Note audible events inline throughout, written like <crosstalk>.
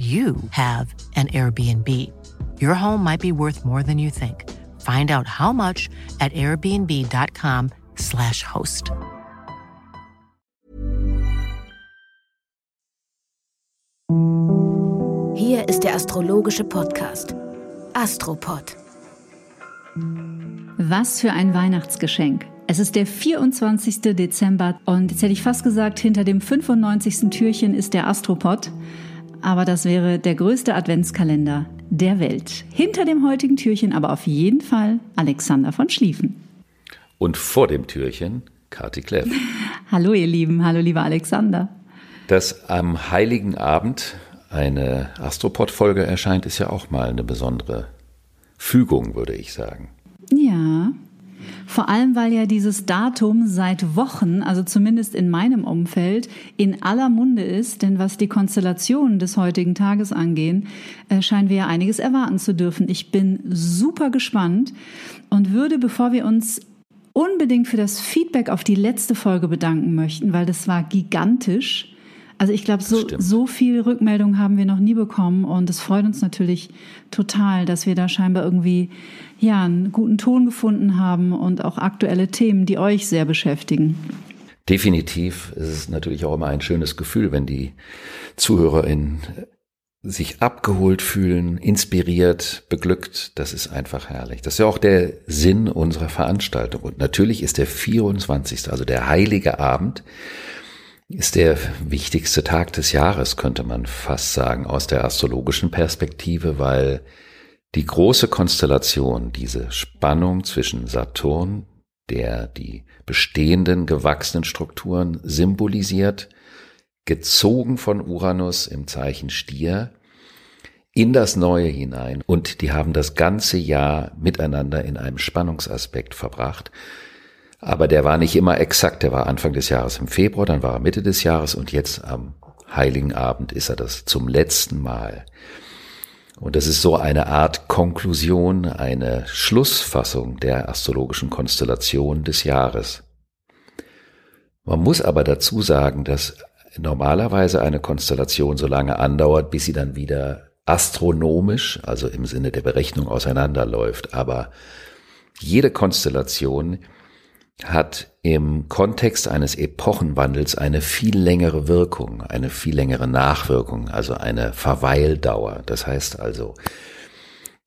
you have an Airbnb. Your home might be worth more than you think. Find out how much at airbnb.com/slash host. Hier ist der astrologische Podcast Astropod. Was für ein Weihnachtsgeschenk. Es ist der 24. Dezember und jetzt hätte ich fast gesagt, hinter dem 95. Türchen ist der Astropod. Aber das wäre der größte Adventskalender der Welt. Hinter dem heutigen Türchen aber auf jeden Fall Alexander von Schlieffen. Und vor dem Türchen Kati Kleff. <laughs> Hallo ihr Lieben, hallo lieber Alexander. Dass am heiligen Abend eine Astropod-Folge erscheint, ist ja auch mal eine besondere Fügung, würde ich sagen. Ja, vor allem, weil ja dieses Datum seit Wochen, also zumindest in meinem Umfeld, in aller Munde ist. Denn was die Konstellationen des heutigen Tages angehen, äh, scheinen wir ja einiges erwarten zu dürfen. Ich bin super gespannt und würde, bevor wir uns unbedingt für das Feedback auf die letzte Folge bedanken möchten, weil das war gigantisch, also ich glaube, so, so viel Rückmeldung haben wir noch nie bekommen und es freut uns natürlich total, dass wir da scheinbar irgendwie ja einen guten Ton gefunden haben und auch aktuelle Themen, die euch sehr beschäftigen. Definitiv ist es natürlich auch immer ein schönes Gefühl, wenn die ZuhörerInnen sich abgeholt fühlen, inspiriert, beglückt. Das ist einfach herrlich. Das ist ja auch der Sinn unserer Veranstaltung. Und natürlich ist der 24., also der heilige Abend, ist der wichtigste Tag des Jahres, könnte man fast sagen, aus der astrologischen Perspektive, weil die große Konstellation, diese Spannung zwischen Saturn, der die bestehenden gewachsenen Strukturen symbolisiert, gezogen von Uranus im Zeichen Stier, in das Neue hinein und die haben das ganze Jahr miteinander in einem Spannungsaspekt verbracht. Aber der war nicht immer exakt. Der war Anfang des Jahres im Februar, dann war er Mitte des Jahres und jetzt am Heiligen Abend ist er das zum letzten Mal. Und das ist so eine Art Konklusion, eine Schlussfassung der astrologischen Konstellation des Jahres. Man muss aber dazu sagen, dass normalerweise eine Konstellation so lange andauert, bis sie dann wieder astronomisch, also im Sinne der Berechnung auseinanderläuft. Aber jede Konstellation hat im Kontext eines Epochenwandels eine viel längere Wirkung, eine viel längere Nachwirkung, also eine Verweildauer. Das heißt also,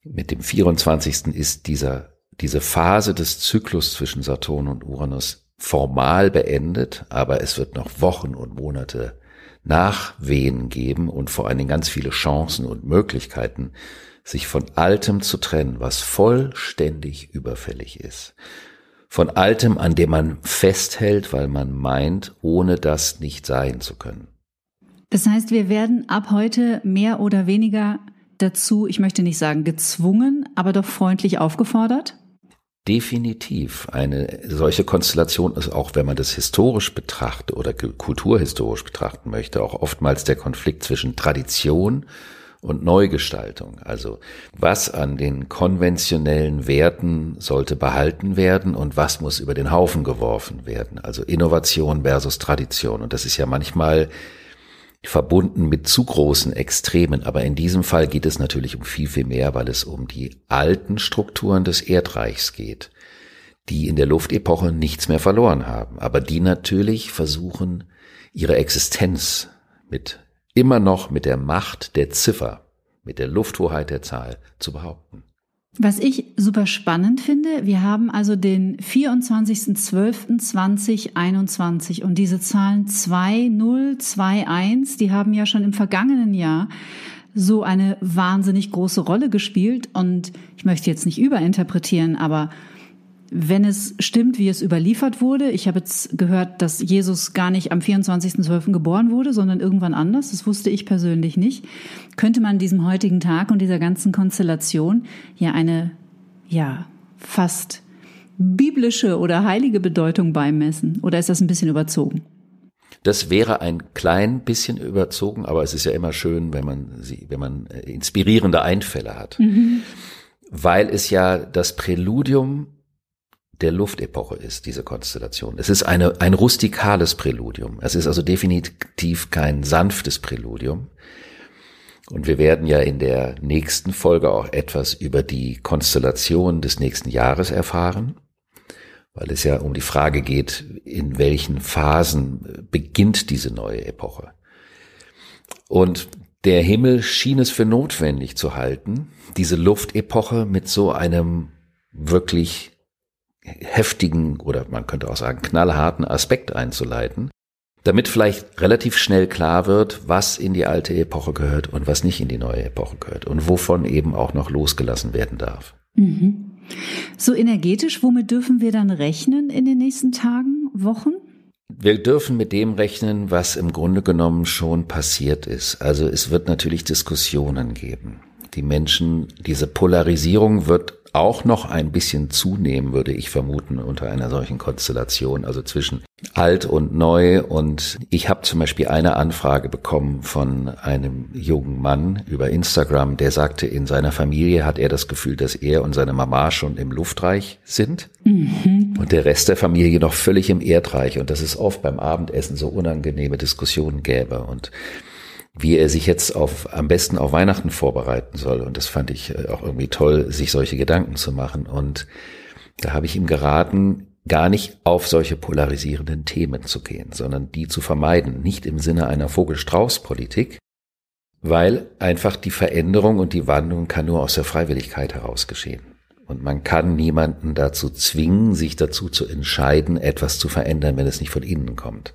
mit dem 24. ist dieser, diese Phase des Zyklus zwischen Saturn und Uranus formal beendet, aber es wird noch Wochen und Monate Nachwehen geben und vor allen Dingen ganz viele Chancen und Möglichkeiten, sich von Altem zu trennen, was vollständig überfällig ist von Altem, an dem man festhält, weil man meint, ohne das nicht sein zu können. Das heißt, wir werden ab heute mehr oder weniger dazu, ich möchte nicht sagen gezwungen, aber doch freundlich aufgefordert? Definitiv. Eine solche Konstellation ist auch, wenn man das historisch betrachtet oder kulturhistorisch betrachten möchte, auch oftmals der Konflikt zwischen Tradition und Neugestaltung. Also was an den konventionellen Werten sollte behalten werden und was muss über den Haufen geworfen werden. Also Innovation versus Tradition. Und das ist ja manchmal verbunden mit zu großen Extremen. Aber in diesem Fall geht es natürlich um viel, viel mehr, weil es um die alten Strukturen des Erdreichs geht, die in der Luftepoche nichts mehr verloren haben, aber die natürlich versuchen, ihre Existenz mit immer noch mit der Macht der Ziffer, mit der Lufthoheit der Zahl zu behaupten. Was ich super spannend finde, wir haben also den 24.12.2021 und diese Zahlen 2021, die haben ja schon im vergangenen Jahr so eine wahnsinnig große Rolle gespielt und ich möchte jetzt nicht überinterpretieren, aber wenn es stimmt, wie es überliefert wurde, ich habe jetzt gehört, dass Jesus gar nicht am 24.12. geboren wurde, sondern irgendwann anders, das wusste ich persönlich nicht, könnte man diesem heutigen Tag und dieser ganzen Konstellation ja eine, ja, fast biblische oder heilige Bedeutung beimessen? Oder ist das ein bisschen überzogen? Das wäre ein klein bisschen überzogen, aber es ist ja immer schön, wenn man sie, wenn man äh, inspirierende Einfälle hat. Mhm. Weil es ja das Präludium der Luftepoche ist, diese Konstellation. Es ist eine, ein rustikales Präludium. Es ist also definitiv kein sanftes Präludium. Und wir werden ja in der nächsten Folge auch etwas über die Konstellation des nächsten Jahres erfahren weil es ja um die Frage geht, in welchen Phasen beginnt diese neue Epoche. Und der Himmel schien es für notwendig zu halten, diese Luftepoche mit so einem wirklich heftigen oder man könnte auch sagen knallharten Aspekt einzuleiten, damit vielleicht relativ schnell klar wird, was in die alte Epoche gehört und was nicht in die neue Epoche gehört und wovon eben auch noch losgelassen werden darf. Mhm. So energetisch, womit dürfen wir dann rechnen in den nächsten Tagen, Wochen? Wir dürfen mit dem rechnen, was im Grunde genommen schon passiert ist. Also es wird natürlich Diskussionen geben. Die Menschen, diese Polarisierung wird auch noch ein bisschen zunehmen, würde ich vermuten, unter einer solchen Konstellation, also zwischen alt und neu. Und ich habe zum Beispiel eine Anfrage bekommen von einem jungen Mann über Instagram, der sagte, in seiner Familie hat er das Gefühl, dass er und seine Mama schon im Luftreich sind mhm. und der Rest der Familie noch völlig im Erdreich und dass es oft beim Abendessen so unangenehme Diskussionen gäbe. Und wie er sich jetzt auf, am besten auf Weihnachten vorbereiten soll. Und das fand ich äh, auch irgendwie toll, sich solche Gedanken zu machen. Und da habe ich ihm geraten, gar nicht auf solche polarisierenden Themen zu gehen, sondern die zu vermeiden, nicht im Sinne einer Vogel-Strauß-Politik, weil einfach die Veränderung und die Wandlung kann nur aus der Freiwilligkeit heraus geschehen. Und man kann niemanden dazu zwingen, sich dazu zu entscheiden, etwas zu verändern, wenn es nicht von innen kommt.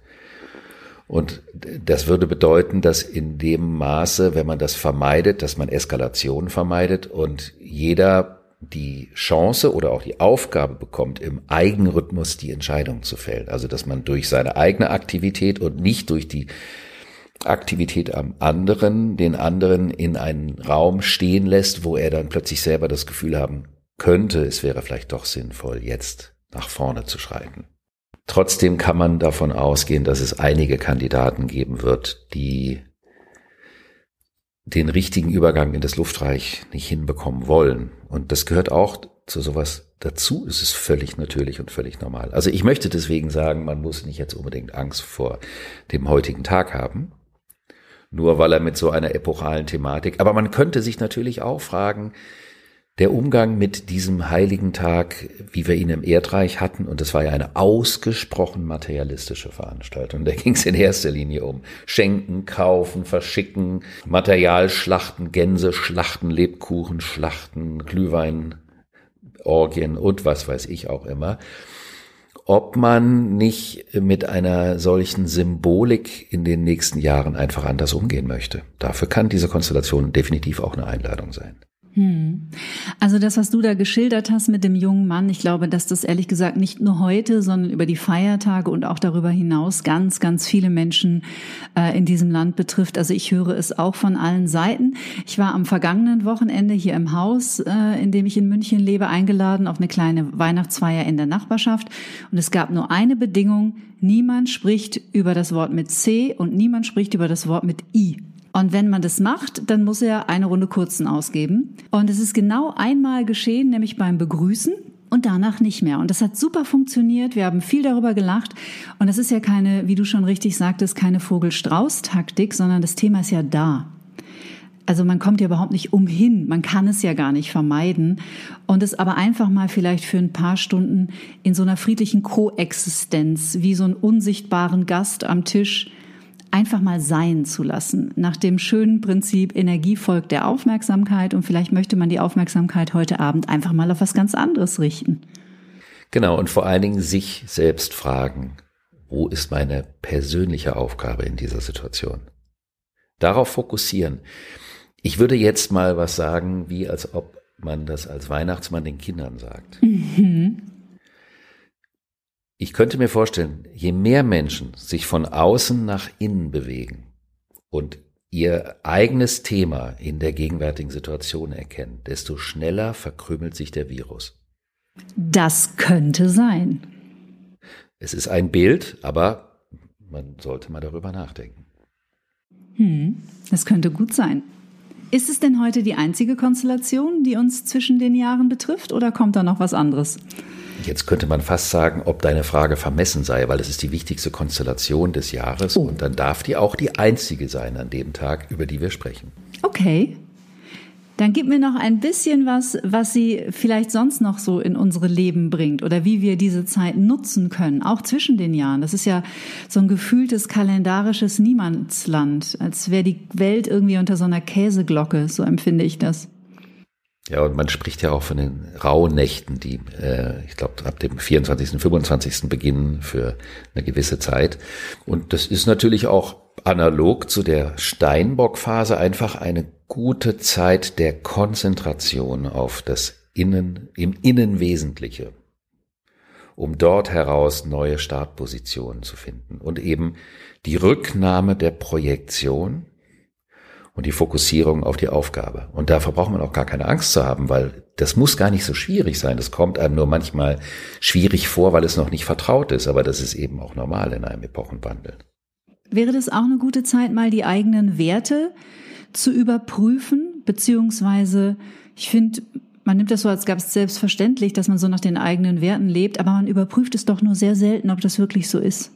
Und das würde bedeuten, dass in dem Maße, wenn man das vermeidet, dass man Eskalation vermeidet und jeder die Chance oder auch die Aufgabe bekommt, im Eigenrhythmus die Entscheidung zu fällen. Also dass man durch seine eigene Aktivität und nicht durch die Aktivität am anderen, den anderen in einen Raum stehen lässt, wo er dann plötzlich selber das Gefühl haben könnte, es wäre vielleicht doch sinnvoll, jetzt nach vorne zu schreiten. Trotzdem kann man davon ausgehen, dass es einige Kandidaten geben wird, die den richtigen Übergang in das Luftreich nicht hinbekommen wollen. Und das gehört auch zu sowas dazu. Es ist völlig natürlich und völlig normal. Also ich möchte deswegen sagen, man muss nicht jetzt unbedingt Angst vor dem heutigen Tag haben. Nur weil er mit so einer epochalen Thematik, aber man könnte sich natürlich auch fragen, der Umgang mit diesem heiligen Tag, wie wir ihn im Erdreich hatten, und das war ja eine ausgesprochen materialistische Veranstaltung. Da ging es in erster Linie um Schenken, Kaufen, Verschicken, Materialschlachten, Schlachten, Glühwein, Orgien und was weiß ich auch immer. Ob man nicht mit einer solchen Symbolik in den nächsten Jahren einfach anders umgehen möchte. Dafür kann diese Konstellation definitiv auch eine Einladung sein. Hm. Also das, was du da geschildert hast mit dem jungen Mann, ich glaube, dass das ehrlich gesagt nicht nur heute, sondern über die Feiertage und auch darüber hinaus ganz, ganz viele Menschen äh, in diesem Land betrifft. Also ich höre es auch von allen Seiten. Ich war am vergangenen Wochenende hier im Haus, äh, in dem ich in München lebe, eingeladen auf eine kleine Weihnachtsfeier in der Nachbarschaft. Und es gab nur eine Bedingung, niemand spricht über das Wort mit C und niemand spricht über das Wort mit I. Und wenn man das macht, dann muss er eine Runde kurzen ausgeben. Und es ist genau einmal geschehen, nämlich beim Begrüßen und danach nicht mehr. Und das hat super funktioniert. Wir haben viel darüber gelacht. Und das ist ja keine, wie du schon richtig sagtest, keine Vogel-Strauß-Taktik, sondern das Thema ist ja da. Also man kommt ja überhaupt nicht umhin, man kann es ja gar nicht vermeiden und es aber einfach mal vielleicht für ein paar Stunden in so einer friedlichen Koexistenz, wie so einen unsichtbaren Gast am Tisch, einfach mal sein zu lassen. Nach dem schönen Prinzip Energie folgt der Aufmerksamkeit und vielleicht möchte man die Aufmerksamkeit heute Abend einfach mal auf was ganz anderes richten. Genau, und vor allen Dingen sich selbst fragen, wo ist meine persönliche Aufgabe in dieser Situation? Darauf fokussieren. Ich würde jetzt mal was sagen, wie als ob man das als Weihnachtsmann den Kindern sagt. Mhm. Ich könnte mir vorstellen, je mehr Menschen sich von außen nach innen bewegen und ihr eigenes Thema in der gegenwärtigen Situation erkennen, desto schneller verkrümelt sich der Virus. Das könnte sein. Es ist ein Bild, aber man sollte mal darüber nachdenken. Hm, das könnte gut sein. Ist es denn heute die einzige Konstellation, die uns zwischen den Jahren betrifft, oder kommt da noch was anderes? Jetzt könnte man fast sagen, ob deine Frage vermessen sei, weil es ist die wichtigste Konstellation des Jahres oh. und dann darf die auch die einzige sein an dem Tag, über die wir sprechen. Okay. Dann gib mir noch ein bisschen was, was sie vielleicht sonst noch so in unsere Leben bringt oder wie wir diese Zeit nutzen können, auch zwischen den Jahren. Das ist ja so ein gefühltes kalendarisches Niemandsland, als wäre die Welt irgendwie unter so einer Käseglocke, so empfinde ich das. Ja, und man spricht ja auch von den Rauhnächten, die, äh, ich glaube, ab dem 24., 25. beginnen für eine gewisse Zeit. Und das ist natürlich auch analog zu der Steinbock-Phase einfach eine gute Zeit der Konzentration auf das Innen, im Innen Wesentliche, um dort heraus neue Startpositionen zu finden und eben die Rücknahme der Projektion und die Fokussierung auf die Aufgabe. Und dafür braucht man auch gar keine Angst zu haben, weil das muss gar nicht so schwierig sein. Das kommt einem nur manchmal schwierig vor, weil es noch nicht vertraut ist. Aber das ist eben auch normal in einem Epochenwandel. Wäre das auch eine gute Zeit, mal die eigenen Werte zu überprüfen? Beziehungsweise, ich finde, man nimmt das so als ganz selbstverständlich, dass man so nach den eigenen Werten lebt, aber man überprüft es doch nur sehr selten, ob das wirklich so ist.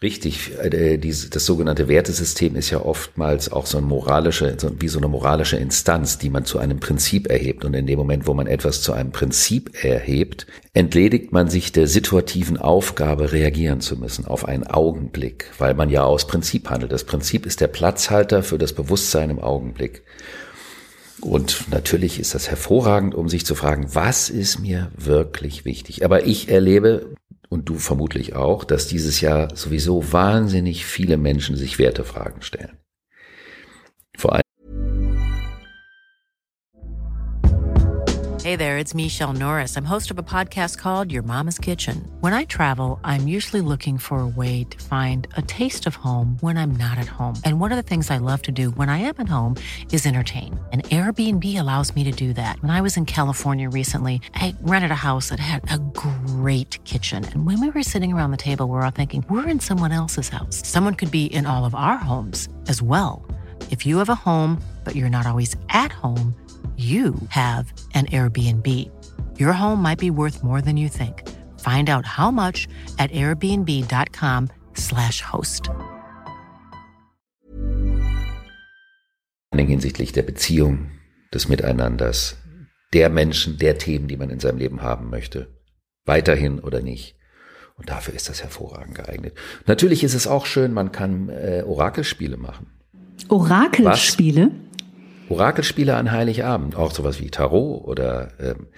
Richtig, äh, das sogenannte Wertesystem ist ja oftmals auch so ein moralische, wie so eine moralische Instanz, die man zu einem Prinzip erhebt. Und in dem Moment, wo man etwas zu einem Prinzip erhebt, entledigt man sich der situativen Aufgabe, reagieren zu müssen auf einen Augenblick, weil man ja aus Prinzip handelt. Das Prinzip ist der Platzhalter für das Bewusstsein im Augenblick. Und natürlich ist das hervorragend, um sich zu fragen, was ist mir wirklich wichtig? Aber ich erlebe und du vermutlich auch, dass dieses Jahr sowieso wahnsinnig viele Menschen sich Wertefragen stellen. Vor allem Hey there, it's Michelle Norris. I'm host of a podcast called Your Mama's Kitchen. When I travel, I'm usually looking for a way to find a taste of home when I'm not at home. And one of the things I love to do when I am at home is entertain. And Airbnb allows me to do that. When I was in California recently, I rented a house that had a great kitchen. And when we were sitting around the table, we were all thinking, we're in someone else's house. Someone could be in all of our homes as well. If you have a home, but you're not always at home, you have an Airbnb. Your home might be worth more than you think. Find out how much at airbnb.com/slash host. Hinsichtlich der Beziehung, des Miteinanders, der Menschen, der Themen, die man in seinem Leben haben möchte. Weiterhin oder nicht. Und dafür ist das hervorragend geeignet. Natürlich ist es auch schön, man kann äh, Orakelspiele machen. Orakelspiele? Was? Orakelspiele an Heiligabend, auch sowas wie Tarot oder ähm,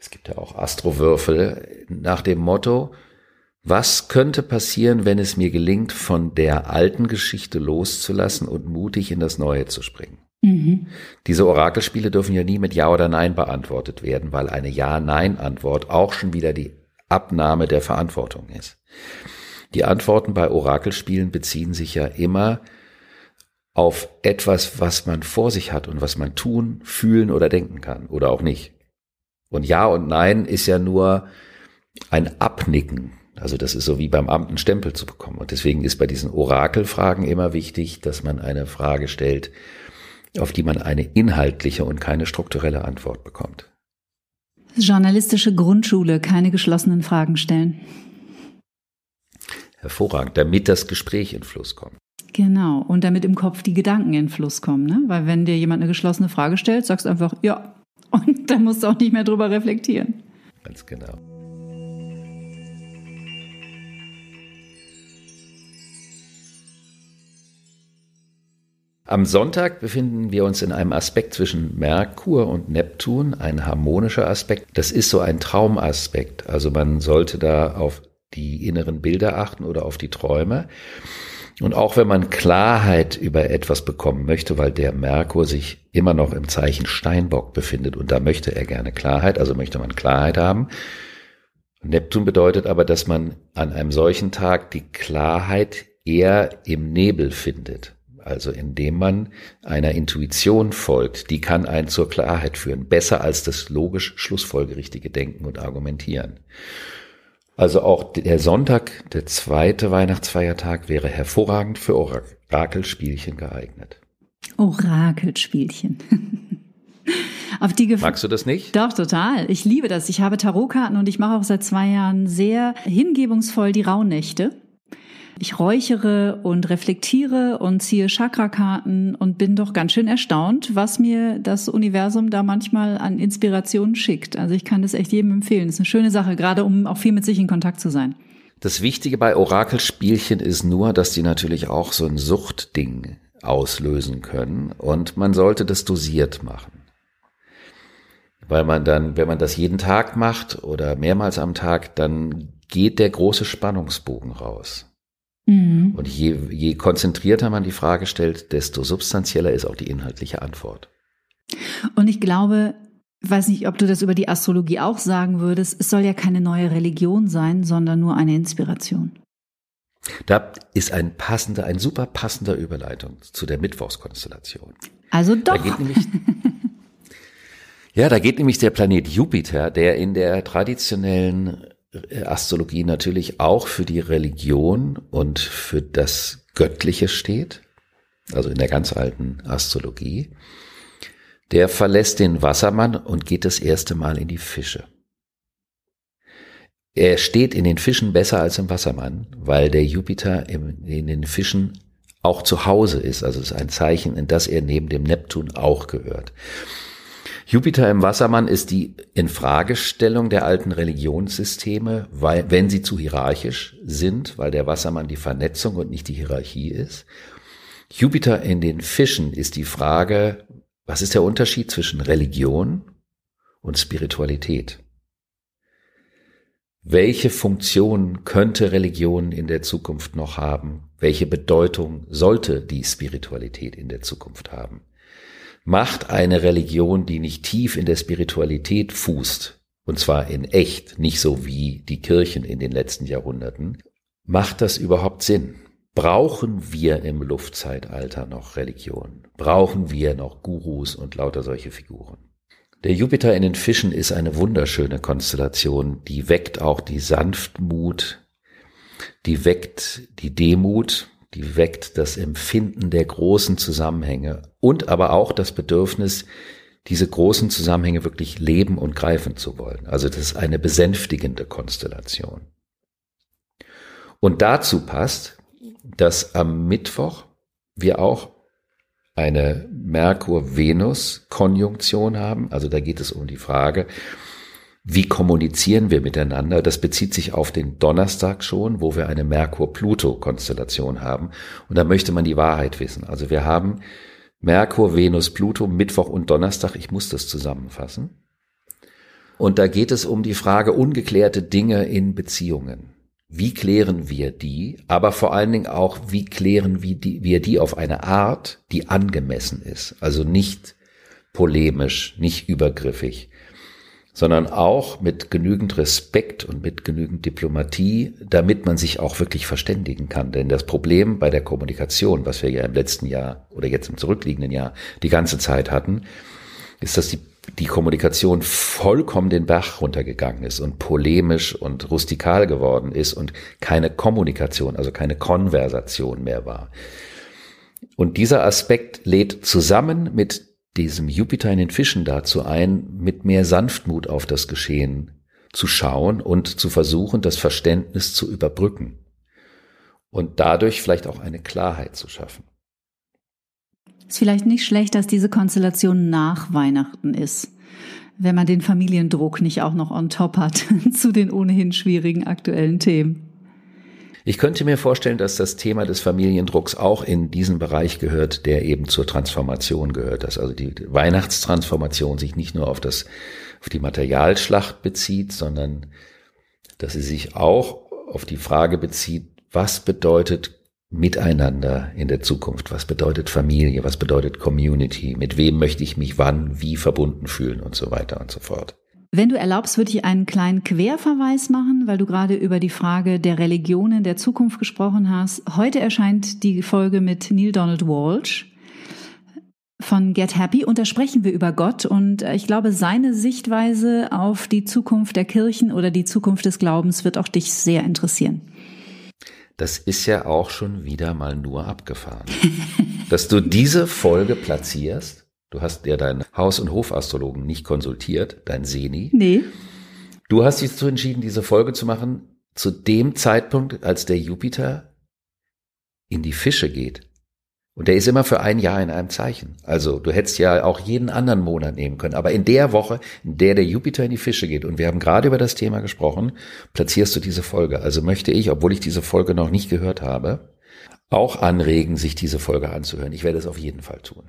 es gibt ja auch Astrowürfel nach dem Motto, was könnte passieren, wenn es mir gelingt, von der alten Geschichte loszulassen und mutig in das Neue zu springen? Mhm. Diese Orakelspiele dürfen ja nie mit Ja oder Nein beantwortet werden, weil eine Ja-Nein-Antwort auch schon wieder die Abnahme der Verantwortung ist. Die Antworten bei Orakelspielen beziehen sich ja immer auf etwas, was man vor sich hat und was man tun, fühlen oder denken kann oder auch nicht. Und Ja und Nein ist ja nur ein Abnicken. Also das ist so wie beim Amt einen Stempel zu bekommen. Und deswegen ist bei diesen Orakelfragen immer wichtig, dass man eine Frage stellt, auf die man eine inhaltliche und keine strukturelle Antwort bekommt. Journalistische Grundschule, keine geschlossenen Fragen stellen. Hervorragend, damit das Gespräch in Fluss kommt. Genau, und damit im Kopf die Gedanken in Fluss kommen. Ne? Weil wenn dir jemand eine geschlossene Frage stellt, sagst du einfach ja. <laughs> Und dann musst du auch nicht mehr drüber reflektieren. Ganz genau. Am Sonntag befinden wir uns in einem Aspekt zwischen Merkur und Neptun, ein harmonischer Aspekt. Das ist so ein Traumaspekt. Also man sollte da auf die inneren Bilder achten oder auf die Träume. Und auch wenn man Klarheit über etwas bekommen möchte, weil der Merkur sich immer noch im Zeichen Steinbock befindet und da möchte er gerne Klarheit, also möchte man Klarheit haben. Neptun bedeutet aber, dass man an einem solchen Tag die Klarheit eher im Nebel findet. Also indem man einer Intuition folgt, die kann einen zur Klarheit führen, besser als das logisch schlussfolgerichtige Denken und Argumentieren. Also auch der Sonntag, der zweite Weihnachtsfeiertag, wäre hervorragend für Orakelspielchen geeignet. Orakelspielchen. <laughs> Auf die Gef Magst du das nicht? Doch, total. Ich liebe das. Ich habe Tarotkarten und ich mache auch seit zwei Jahren sehr hingebungsvoll die Rauhnächte. Ich räuchere und reflektiere und ziehe Chakrakarten und bin doch ganz schön erstaunt, was mir das Universum da manchmal an Inspirationen schickt. Also ich kann das echt jedem empfehlen. Das ist eine schöne Sache, gerade um auch viel mit sich in Kontakt zu sein. Das Wichtige bei Orakelspielchen ist nur, dass die natürlich auch so ein Suchtding auslösen können und man sollte das dosiert machen. Weil man dann, wenn man das jeden Tag macht oder mehrmals am Tag, dann geht der große Spannungsbogen raus. Mhm. Und je, je konzentrierter man die Frage stellt, desto substanzieller ist auch die inhaltliche Antwort. Und ich glaube, weiß nicht, ob du das über die Astrologie auch sagen würdest, es soll ja keine neue Religion sein, sondern nur eine Inspiration. Da ist ein passender, ein super passender Überleitung zu der Mittwochskonstellation. Also doch. Da geht nämlich, <laughs> ja, da geht nämlich der Planet Jupiter, der in der traditionellen Astrologie natürlich auch für die Religion und für das Göttliche steht, also in der ganz alten Astrologie, der verlässt den Wassermann und geht das erste Mal in die Fische. Er steht in den Fischen besser als im Wassermann, weil der Jupiter in den Fischen auch zu Hause ist. Also es ist ein Zeichen, in das er neben dem Neptun auch gehört. Jupiter im Wassermann ist die Infragestellung der alten Religionssysteme, weil, wenn sie zu hierarchisch sind, weil der Wassermann die Vernetzung und nicht die Hierarchie ist. Jupiter in den Fischen ist die Frage, was ist der Unterschied zwischen Religion und Spiritualität? Welche Funktion könnte Religion in der Zukunft noch haben? Welche Bedeutung sollte die Spiritualität in der Zukunft haben? macht eine Religion, die nicht tief in der Spiritualität fußt, und zwar in echt, nicht so wie die Kirchen in den letzten Jahrhunderten, macht das überhaupt Sinn? Brauchen wir im Luftzeitalter noch Religion? Brauchen wir noch Gurus und lauter solche Figuren? Der Jupiter in den Fischen ist eine wunderschöne Konstellation, die weckt auch die Sanftmut, die weckt die Demut, die weckt das Empfinden der großen Zusammenhänge und aber auch das Bedürfnis, diese großen Zusammenhänge wirklich leben und greifen zu wollen. Also das ist eine besänftigende Konstellation. Und dazu passt, dass am Mittwoch wir auch eine Merkur-Venus-Konjunktion haben. Also da geht es um die Frage, wie kommunizieren wir miteinander? Das bezieht sich auf den Donnerstag schon, wo wir eine Merkur-Pluto-Konstellation haben. Und da möchte man die Wahrheit wissen. Also wir haben Merkur, Venus, Pluto, Mittwoch und Donnerstag. Ich muss das zusammenfassen. Und da geht es um die Frage ungeklärte Dinge in Beziehungen. Wie klären wir die? Aber vor allen Dingen auch, wie klären wir die, auf eine Art, die angemessen ist? Also nicht polemisch, nicht übergriffig, sondern auch mit genügend Respekt und mit genügend Diplomatie, damit man sich auch wirklich verständigen kann. Denn das Problem bei der Kommunikation, was wir ja im letzten Jahr oder jetzt im zurückliegenden Jahr die ganze Zeit hatten, ist, dass die, die Kommunikation vollkommen den Bach runtergegangen ist und polemisch und rustikal geworden ist und keine Kommunikation, also keine Konversation mehr war. Und dieser Aspekt lädt zusammen mit diesem Jupiter in den Fischen dazu ein, mit mehr Sanftmut auf das Geschehen zu schauen und zu versuchen, das Verständnis zu überbrücken und dadurch vielleicht auch eine Klarheit zu schaffen. Ist vielleicht nicht schlecht, dass diese Konstellation nach Weihnachten ist, wenn man den Familiendruck nicht auch noch on top hat <laughs> zu den ohnehin schwierigen aktuellen Themen. Ich könnte mir vorstellen, dass das Thema des Familiendrucks auch in diesen Bereich gehört, der eben zur Transformation gehört, dass also die Weihnachtstransformation sich nicht nur auf das, auf die Materialschlacht bezieht, sondern dass sie sich auch auf die Frage bezieht, was bedeutet Miteinander in der Zukunft? Was bedeutet Familie? Was bedeutet Community? Mit wem möchte ich mich wann, wie verbunden fühlen und so weiter und so fort. Wenn du erlaubst, würde ich einen kleinen Querverweis machen, weil du gerade über die Frage der Religionen der Zukunft gesprochen hast. Heute erscheint die Folge mit Neil Donald Walsh von Get Happy und da sprechen wir über Gott und äh, ich glaube, seine Sichtweise auf die Zukunft der Kirchen oder die Zukunft des Glaubens wird auch dich sehr interessieren. Das ist ja auch schon wieder mal nur abgefahren. Dass du diese Folge platzierst, du hast ja deinen Haus- und Hofastrologen nicht konsultiert, dein Seni. Nee. Du hast dich dazu entschieden, diese Folge zu machen, zu dem Zeitpunkt, als der Jupiter in die Fische geht. Und der ist immer für ein Jahr in einem Zeichen. Also du hättest ja auch jeden anderen Monat nehmen können. Aber in der Woche, in der der Jupiter in die Fische geht, und wir haben gerade über das Thema gesprochen, platzierst du diese Folge. Also möchte ich, obwohl ich diese Folge noch nicht gehört habe, auch anregen, sich diese Folge anzuhören. Ich werde es auf jeden Fall tun.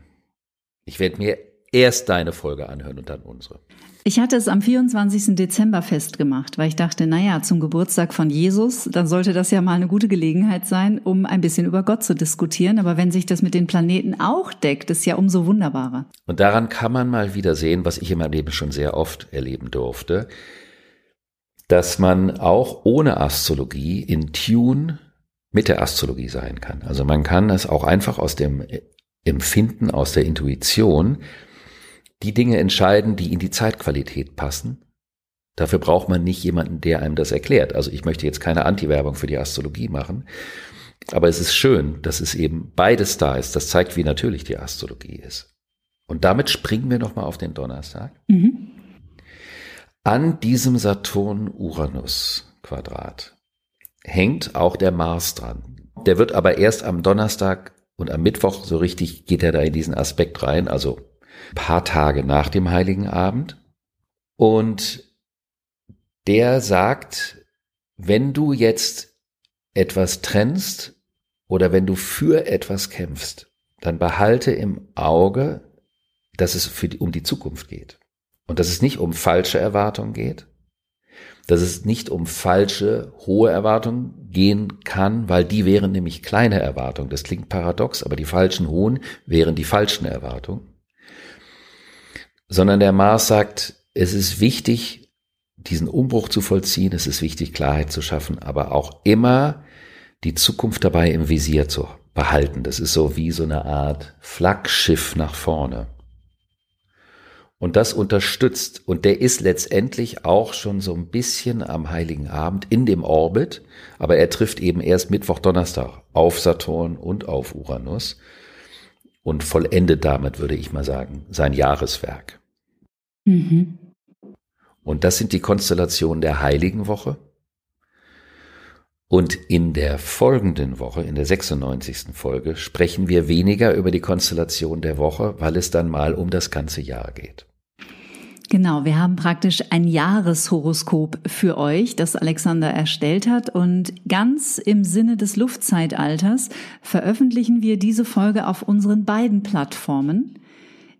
Ich werde mir erst deine Folge anhören und dann unsere. Ich hatte es am 24. Dezember festgemacht, weil ich dachte, naja, zum Geburtstag von Jesus, dann sollte das ja mal eine gute Gelegenheit sein, um ein bisschen über Gott zu diskutieren. Aber wenn sich das mit den Planeten auch deckt, ist ja umso wunderbarer. Und daran kann man mal wieder sehen, was ich in meinem Leben schon sehr oft erleben durfte, dass man auch ohne Astrologie in Tune mit der Astrologie sein kann. Also man kann es auch einfach aus dem Empfinden, aus der Intuition die Dinge entscheiden, die in die Zeitqualität passen. Dafür braucht man nicht jemanden, der einem das erklärt. Also ich möchte jetzt keine Anti-Werbung für die Astrologie machen. Aber es ist schön, dass es eben beides da ist. Das zeigt, wie natürlich die Astrologie ist. Und damit springen wir nochmal auf den Donnerstag. Mhm. An diesem Saturn-Uranus-Quadrat hängt auch der Mars dran. Der wird aber erst am Donnerstag und am Mittwoch so richtig geht er da in diesen Aspekt rein. Also paar Tage nach dem Heiligen Abend. Und der sagt, wenn du jetzt etwas trennst oder wenn du für etwas kämpfst, dann behalte im Auge, dass es die, um die Zukunft geht. Und dass es nicht um falsche Erwartungen geht, dass es nicht um falsche, hohe Erwartungen gehen kann, weil die wären nämlich kleine Erwartungen. Das klingt paradox, aber die falschen hohen wären die falschen Erwartungen sondern der Mars sagt, es ist wichtig, diesen Umbruch zu vollziehen, es ist wichtig, Klarheit zu schaffen, aber auch immer die Zukunft dabei im Visier zu behalten. Das ist so wie so eine Art Flaggschiff nach vorne. Und das unterstützt, und der ist letztendlich auch schon so ein bisschen am Heiligen Abend in dem Orbit, aber er trifft eben erst Mittwoch, Donnerstag auf Saturn und auf Uranus und vollendet damit, würde ich mal sagen, sein Jahreswerk. Mhm. Und das sind die Konstellationen der Heiligen Woche. Und in der folgenden Woche, in der 96. Folge, sprechen wir weniger über die Konstellation der Woche, weil es dann mal um das ganze Jahr geht. Genau, wir haben praktisch ein Jahreshoroskop für euch, das Alexander erstellt hat. Und ganz im Sinne des Luftzeitalters veröffentlichen wir diese Folge auf unseren beiden Plattformen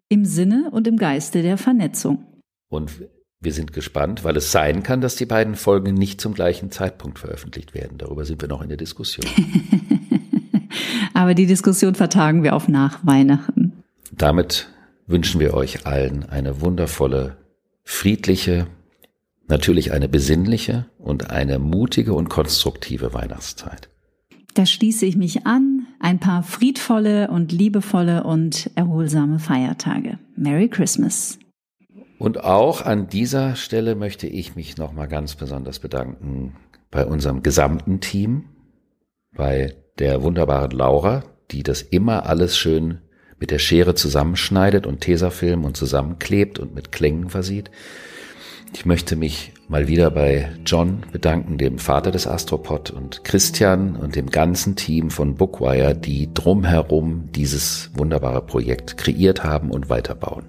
im Sinne und im Geiste der Vernetzung. Und wir sind gespannt, weil es sein kann, dass die beiden Folgen nicht zum gleichen Zeitpunkt veröffentlicht werden. Darüber sind wir noch in der Diskussion. <laughs> Aber die Diskussion vertagen wir auf nach Weihnachten. Damit wünschen wir euch allen eine wundervolle, friedliche, natürlich eine besinnliche und eine mutige und konstruktive Weihnachtszeit. Da schließe ich mich an. Ein paar friedvolle und liebevolle und erholsame Feiertage. Merry Christmas. Und auch an dieser Stelle möchte ich mich nochmal ganz besonders bedanken bei unserem gesamten Team, bei der wunderbaren Laura, die das immer alles schön mit der Schere zusammenschneidet und Tesafilm und zusammenklebt und mit Klängen versieht. Ich möchte mich mal wieder bei John bedanken, dem Vater des Astropod und Christian und dem ganzen Team von Bookwire, die drumherum dieses wunderbare Projekt kreiert haben und weiterbauen.